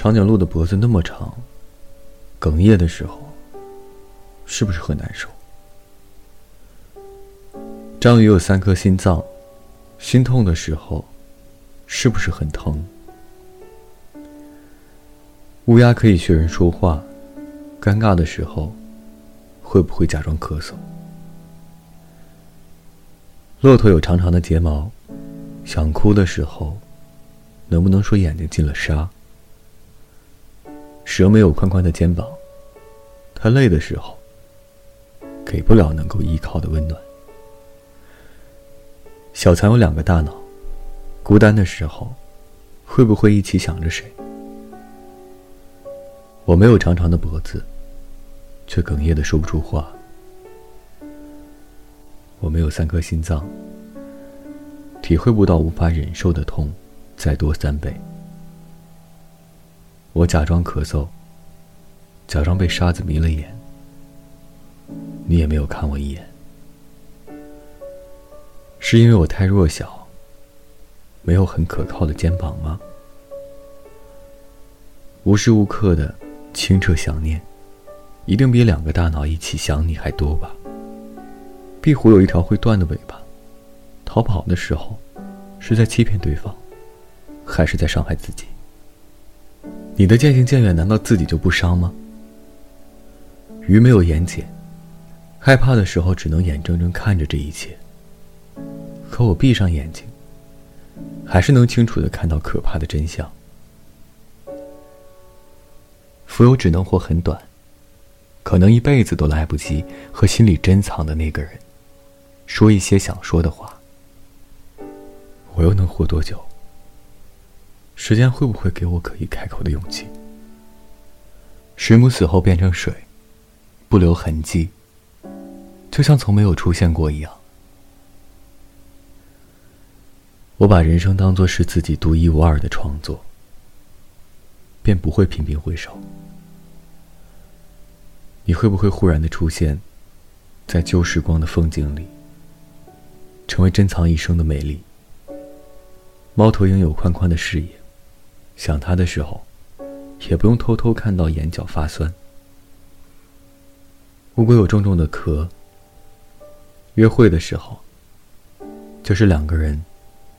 长颈鹿的脖子那么长，哽咽的时候，是不是很难受？章鱼有三颗心脏，心痛的时候，是不是很疼？乌鸦可以学人说话，尴尬的时候，会不会假装咳嗽？骆驼有长长的睫毛，想哭的时候，能不能说眼睛进了沙？蛇没有宽宽的肩膀，它累的时候，给不了能够依靠的温暖。小蚕有两个大脑，孤单的时候，会不会一起想着谁？我没有长长的脖子，却哽咽的说不出话。我没有三颗心脏，体会不到无法忍受的痛，再多三倍。我假装咳嗽，假装被沙子迷了眼，你也没有看我一眼。是因为我太弱小，没有很可靠的肩膀吗？无时无刻的清澈想念，一定比两个大脑一起想你还多吧？壁虎有一条会断的尾巴，逃跑的时候，是在欺骗对方，还是在伤害自己？你的渐行渐远，难道自己就不伤吗？鱼没有眼睑，害怕的时候只能眼睁睁看着这一切。可我闭上眼睛，还是能清楚的看到可怕的真相。蜉蝣只能活很短，可能一辈子都来不及和心里珍藏的那个人。说一些想说的话，我又能活多久？时间会不会给我可以开口的勇气？水母死后变成水，不留痕迹，就像从没有出现过一样。我把人生当作是自己独一无二的创作，便不会频频回首。你会不会忽然的出现在旧时光的风景里？成为珍藏一生的美丽。猫头鹰有宽宽的视野，想他的时候，也不用偷偷看到眼角发酸。乌龟有重重的壳，约会的时候，就是两个人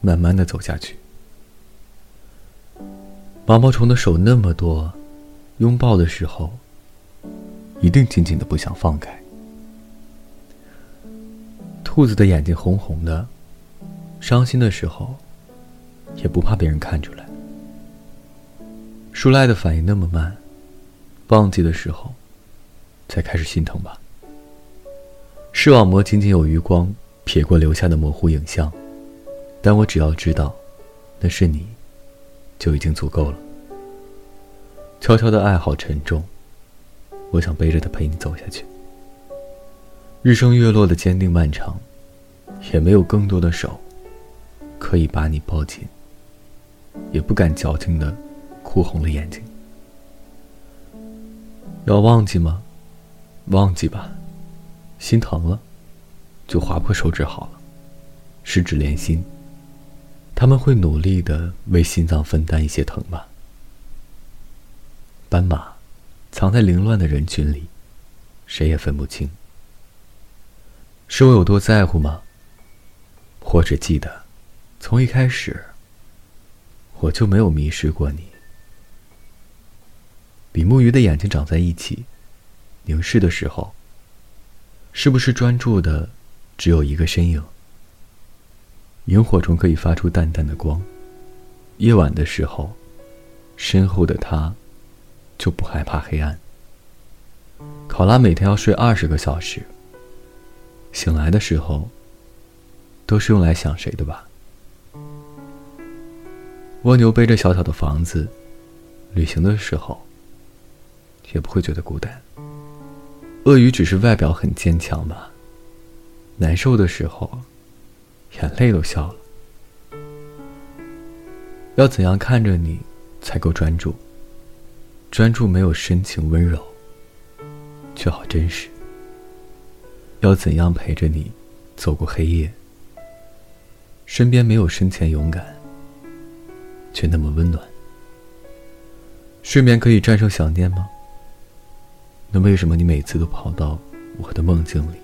慢慢的走下去。毛毛虫的手那么多，拥抱的时候，一定紧紧的不想放开。兔子的眼睛红红的，伤心的时候，也不怕别人看出来。舒赖的反应那么慢，忘记的时候，才开始心疼吧。视网膜仅仅有余光瞥过留下的模糊影像，但我只要知道，那是你，就已经足够了。悄悄的爱好沉重，我想背着它陪你走下去。日升月落的坚定漫长。也没有更多的手，可以把你抱紧，也不敢矫情的哭红了眼睛。要忘记吗？忘记吧，心疼了，就划破手指好了。十指连心，他们会努力的为心脏分担一些疼吧。斑马，藏在凌乱的人群里，谁也分不清。是我有多在乎吗？或者记得，从一开始，我就没有迷失过你。比目鱼的眼睛长在一起，凝视的时候，是不是专注的只有一个身影？萤火虫可以发出淡淡的光，夜晚的时候，身后的他就不害怕黑暗。考拉每天要睡二十个小时，醒来的时候。都是用来想谁的吧？蜗牛背着小小的房子，旅行的时候也不会觉得孤单。鳄鱼只是外表很坚强吧？难受的时候，眼泪都笑了。要怎样看着你才够专注？专注没有深情温柔，却好真实。要怎样陪着你走过黑夜？身边没有深浅勇敢，却那么温暖。睡眠可以战胜想念吗？那为什么你每次都跑到我的梦境里？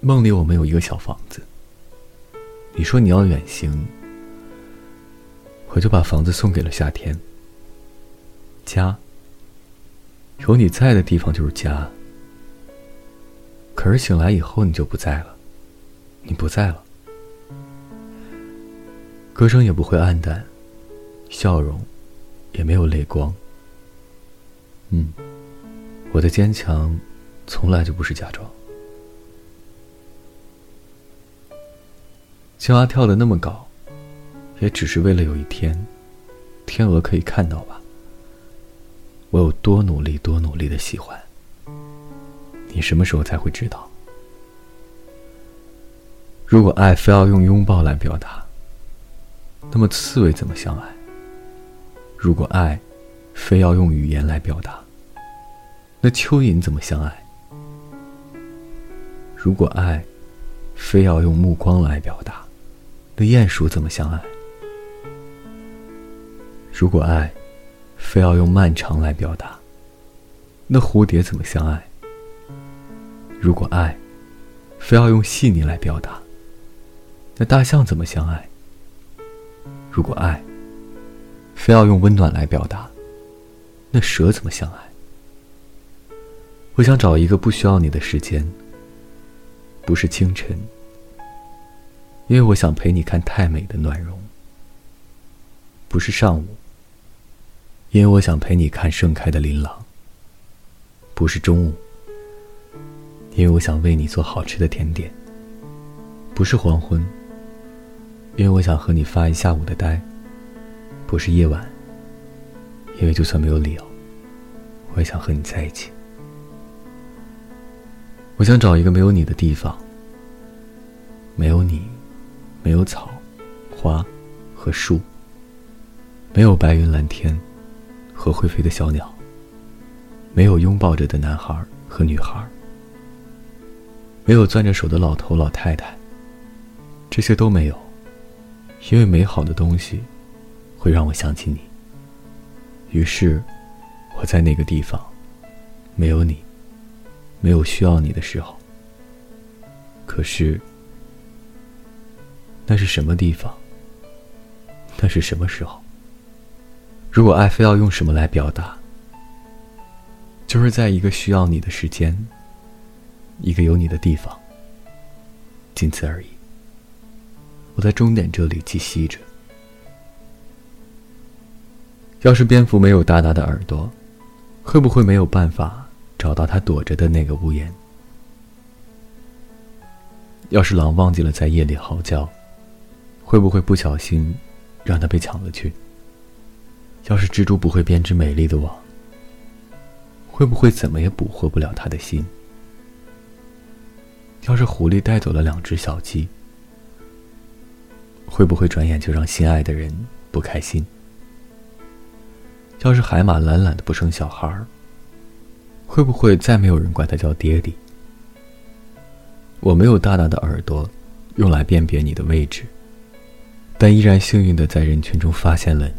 梦里我们有一个小房子。你说你要远行，我就把房子送给了夏天。家，有你在的地方就是家。可是醒来以后你就不在了，你不在了，歌声也不会暗淡，笑容也没有泪光。嗯，我的坚强从来就不是假装。青蛙跳得那么高，也只是为了有一天，天鹅可以看到吧。我有多努力，多努力的喜欢。你什么时候才会知道？如果爱非要用拥抱来表达，那么刺猬怎么相爱？如果爱非要用语言来表达，那蚯蚓怎么相爱？如果爱非要用目光来表达，那鼹鼠怎么相爱？如果爱非要用漫长来表达，那蝴蝶怎么相爱？如果爱非要用细腻来表达，那大象怎么相爱？如果爱非要用温暖来表达，那蛇怎么相爱？我想找一个不需要你的时间，不是清晨。因为我想陪你看太美的暖融，不是上午；因为我想陪你看盛开的琳琅，不是中午；因为我想为你做好吃的甜点，不是黄昏；因为我想和你发一下午的呆，不是夜晚；因为就算没有理由，我也想和你在一起。我想找一个没有你的地方，没有你。没有草、花和树，没有白云蓝天和会飞的小鸟，没有拥抱着的男孩和女孩，没有攥着手的老头老太太，这些都没有，因为美好的东西会让我想起你。于是，我在那个地方，没有你，没有需要你的时候。可是。那是什么地方？那是什么时候？如果爱非要用什么来表达，就是在一个需要你的时间，一个有你的地方，仅此而已。我在终点这里栖息着。要是蝙蝠没有大大的耳朵，会不会没有办法找到他躲着的那个屋檐？要是狼忘记了在夜里嚎叫，会不会不小心，让它被抢了去？要是蜘蛛不会编织美丽的网，会不会怎么也捕获不了他的心？要是狐狸带走了两只小鸡，会不会转眼就让心爱的人不开心？要是海马懒懒的不生小孩儿，会不会再没有人管他叫爹地？我没有大大的耳朵，用来辨别你的位置。但依然幸运的在人群中发现了你。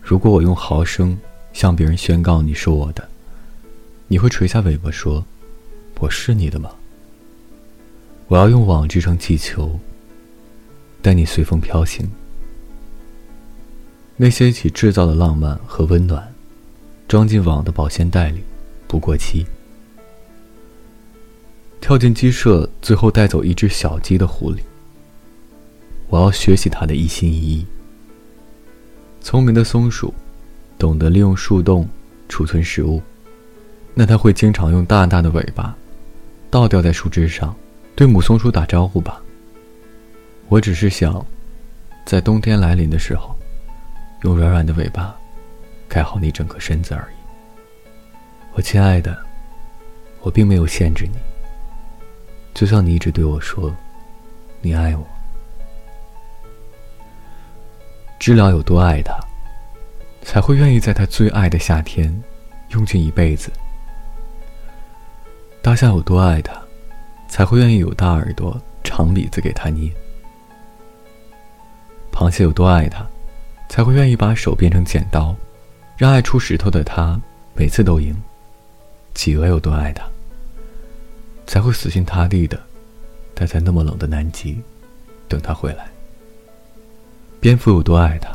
如果我用毫升向别人宣告你是我的，你会垂下尾巴说：“我是你的吗？”我要用网织成气球，带你随风飘行。那些一起制造的浪漫和温暖，装进网的保鲜袋里，不过期。跳进鸡舍，最后带走一只小鸡的狐狸。我要学习它的一心一意。聪明的松鼠，懂得利用树洞储存食物，那它会经常用大大的尾巴倒吊在树枝上，对母松鼠打招呼吧。我只是想，在冬天来临的时候，用软软的尾巴盖好你整个身子而已。我亲爱的，我并没有限制你，就像你一直对我说，你爱我。知了有多爱他，才会愿意在他最爱的夏天用尽一辈子。大象有多爱他，才会愿意有大耳朵、长鼻子给他捏。螃蟹有多爱他，才会愿意把手变成剪刀，让爱出石头的他每次都赢。企鹅有多爱他，才会死心塌地的待在那么冷的南极，等他回来。蝙蝠有多爱他，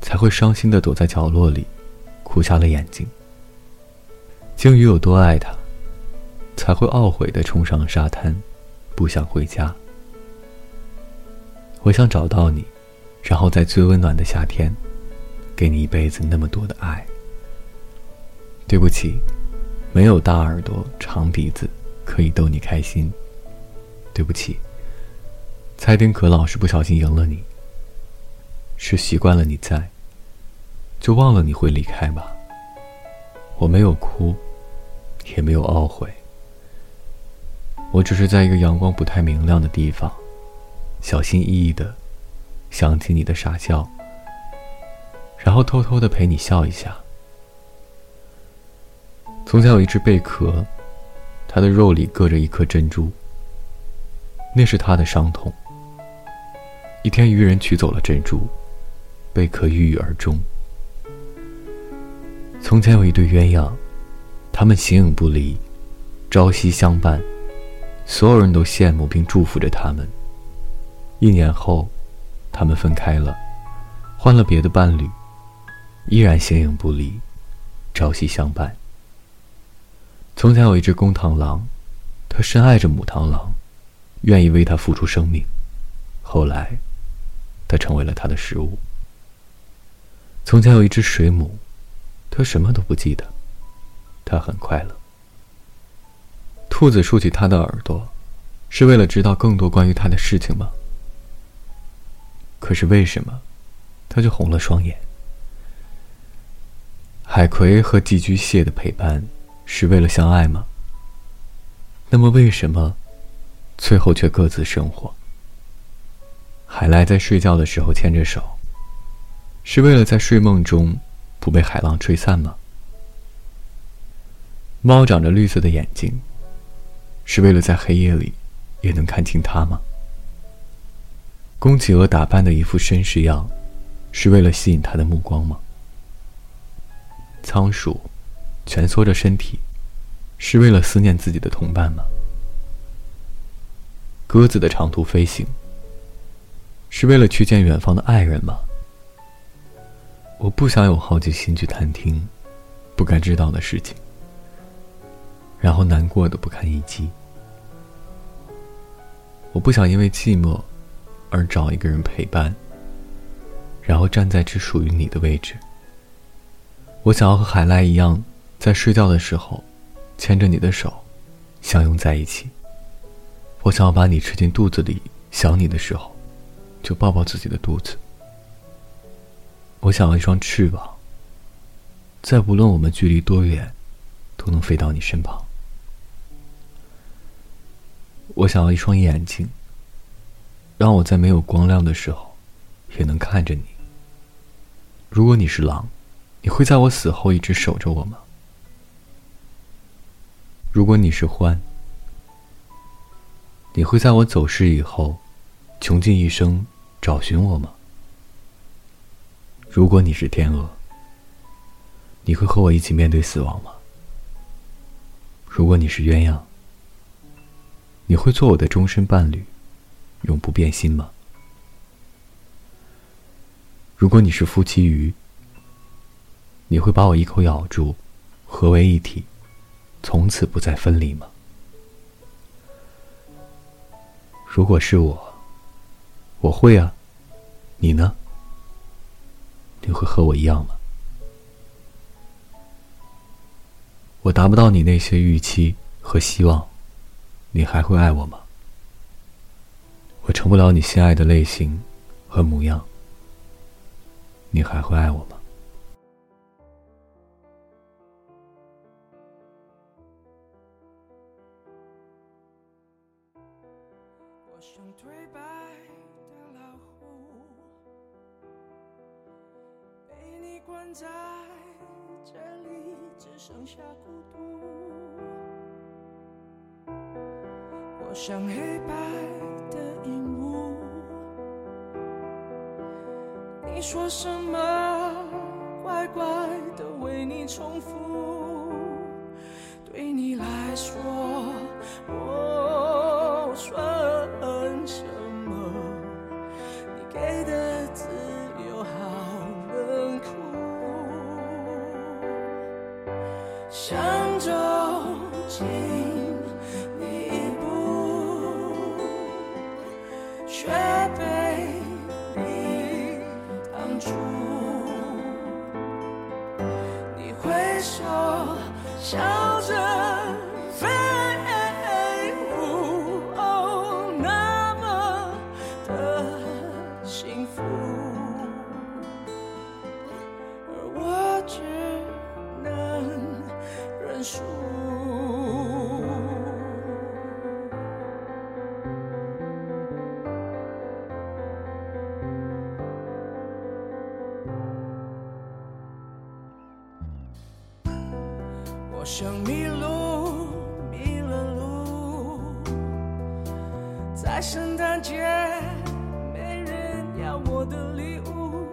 才会伤心的躲在角落里，哭瞎了眼睛。鲸鱼有多爱他，才会懊悔的冲上沙滩，不想回家。我想找到你，然后在最温暖的夏天，给你一辈子那么多的爱。对不起。没有大耳朵、长鼻子可以逗你开心。对不起，蔡丁可老是不小心赢了你。是习惯了你在，就忘了你会离开吧。我没有哭，也没有懊悔。我只是在一个阳光不太明亮的地方，小心翼翼的想起你的傻笑，然后偷偷的陪你笑一下。从前有一只贝壳，它的肉里搁着一颗珍珠。那是它的伤痛。一天，渔人取走了珍珠，贝壳郁郁而终。从前有一对鸳鸯，他们形影不离，朝夕相伴，所有人都羡慕并祝福着他们。一年后，他们分开了，换了别的伴侣，依然形影不离，朝夕相伴。从前有一只公螳螂，它深爱着母螳螂，愿意为它付出生命。后来，它成为了它的食物。从前有一只水母，它什么都不记得，它很快乐。兔子竖起它的耳朵，是为了知道更多关于它的事情吗？可是为什么，它就红了双眼？海葵和寄居蟹的陪伴。是为了相爱吗？那么为什么最后却各自生活？海来在睡觉的时候牵着手，是为了在睡梦中不被海浪吹散吗？猫长着绿色的眼睛，是为了在黑夜里也能看清它吗？公企鹅打扮的一副绅士样，是为了吸引他的目光吗？仓鼠。蜷缩着身体，是为了思念自己的同伴吗？鸽子的长途飞行，是为了去见远方的爱人吗？我不想有好奇心去探听不该知道的事情，然后难过的不堪一击。我不想因为寂寞而找一个人陪伴，然后站在只属于你的位置。我想要和海赖一样。在睡觉的时候，牵着你的手，相拥在一起。我想要把你吃进肚子里，想你的时候，就抱抱自己的肚子。我想要一双翅膀，在无论我们距离多远，都能飞到你身旁。我想要一双眼睛，让我在没有光亮的时候，也能看着你。如果你是狼，你会在我死后一直守着我吗？如果你是獾，你会在我走失以后，穷尽一生找寻我吗？如果你是天鹅，你会和我一起面对死亡吗？如果你是鸳鸯，你会做我的终身伴侣，永不变心吗？如果你是夫妻鱼，你会把我一口咬住，合为一体？从此不再分离吗？如果是我，我会啊。你呢？你会和我一样吗？我达不到你那些预期和希望，你还会爱我吗？我成不了你心爱的类型和模样，你还会爱我吗？什么，乖乖的为你重复。对你来说，我。笑着在圣诞节，没人要我的礼物，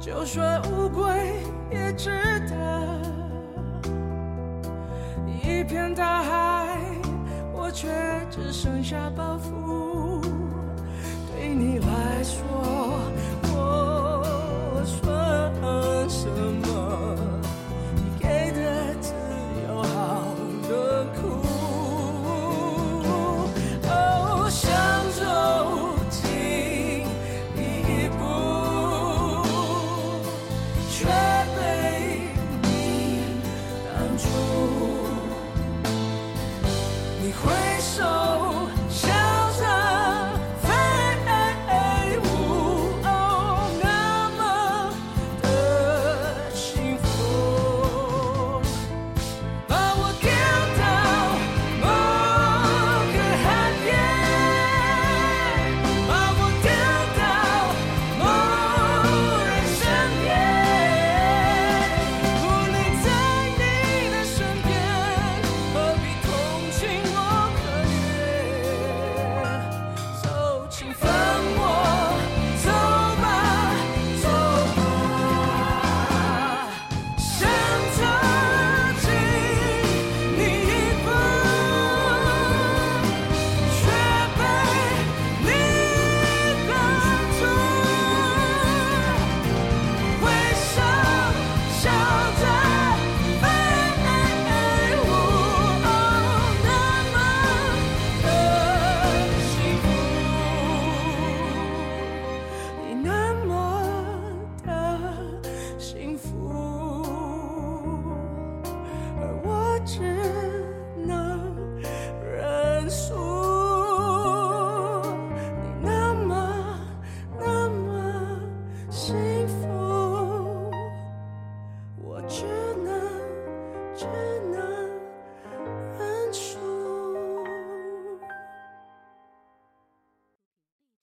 就算乌龟也值得。一片大海，我却只剩下包袱。对你来说，我算。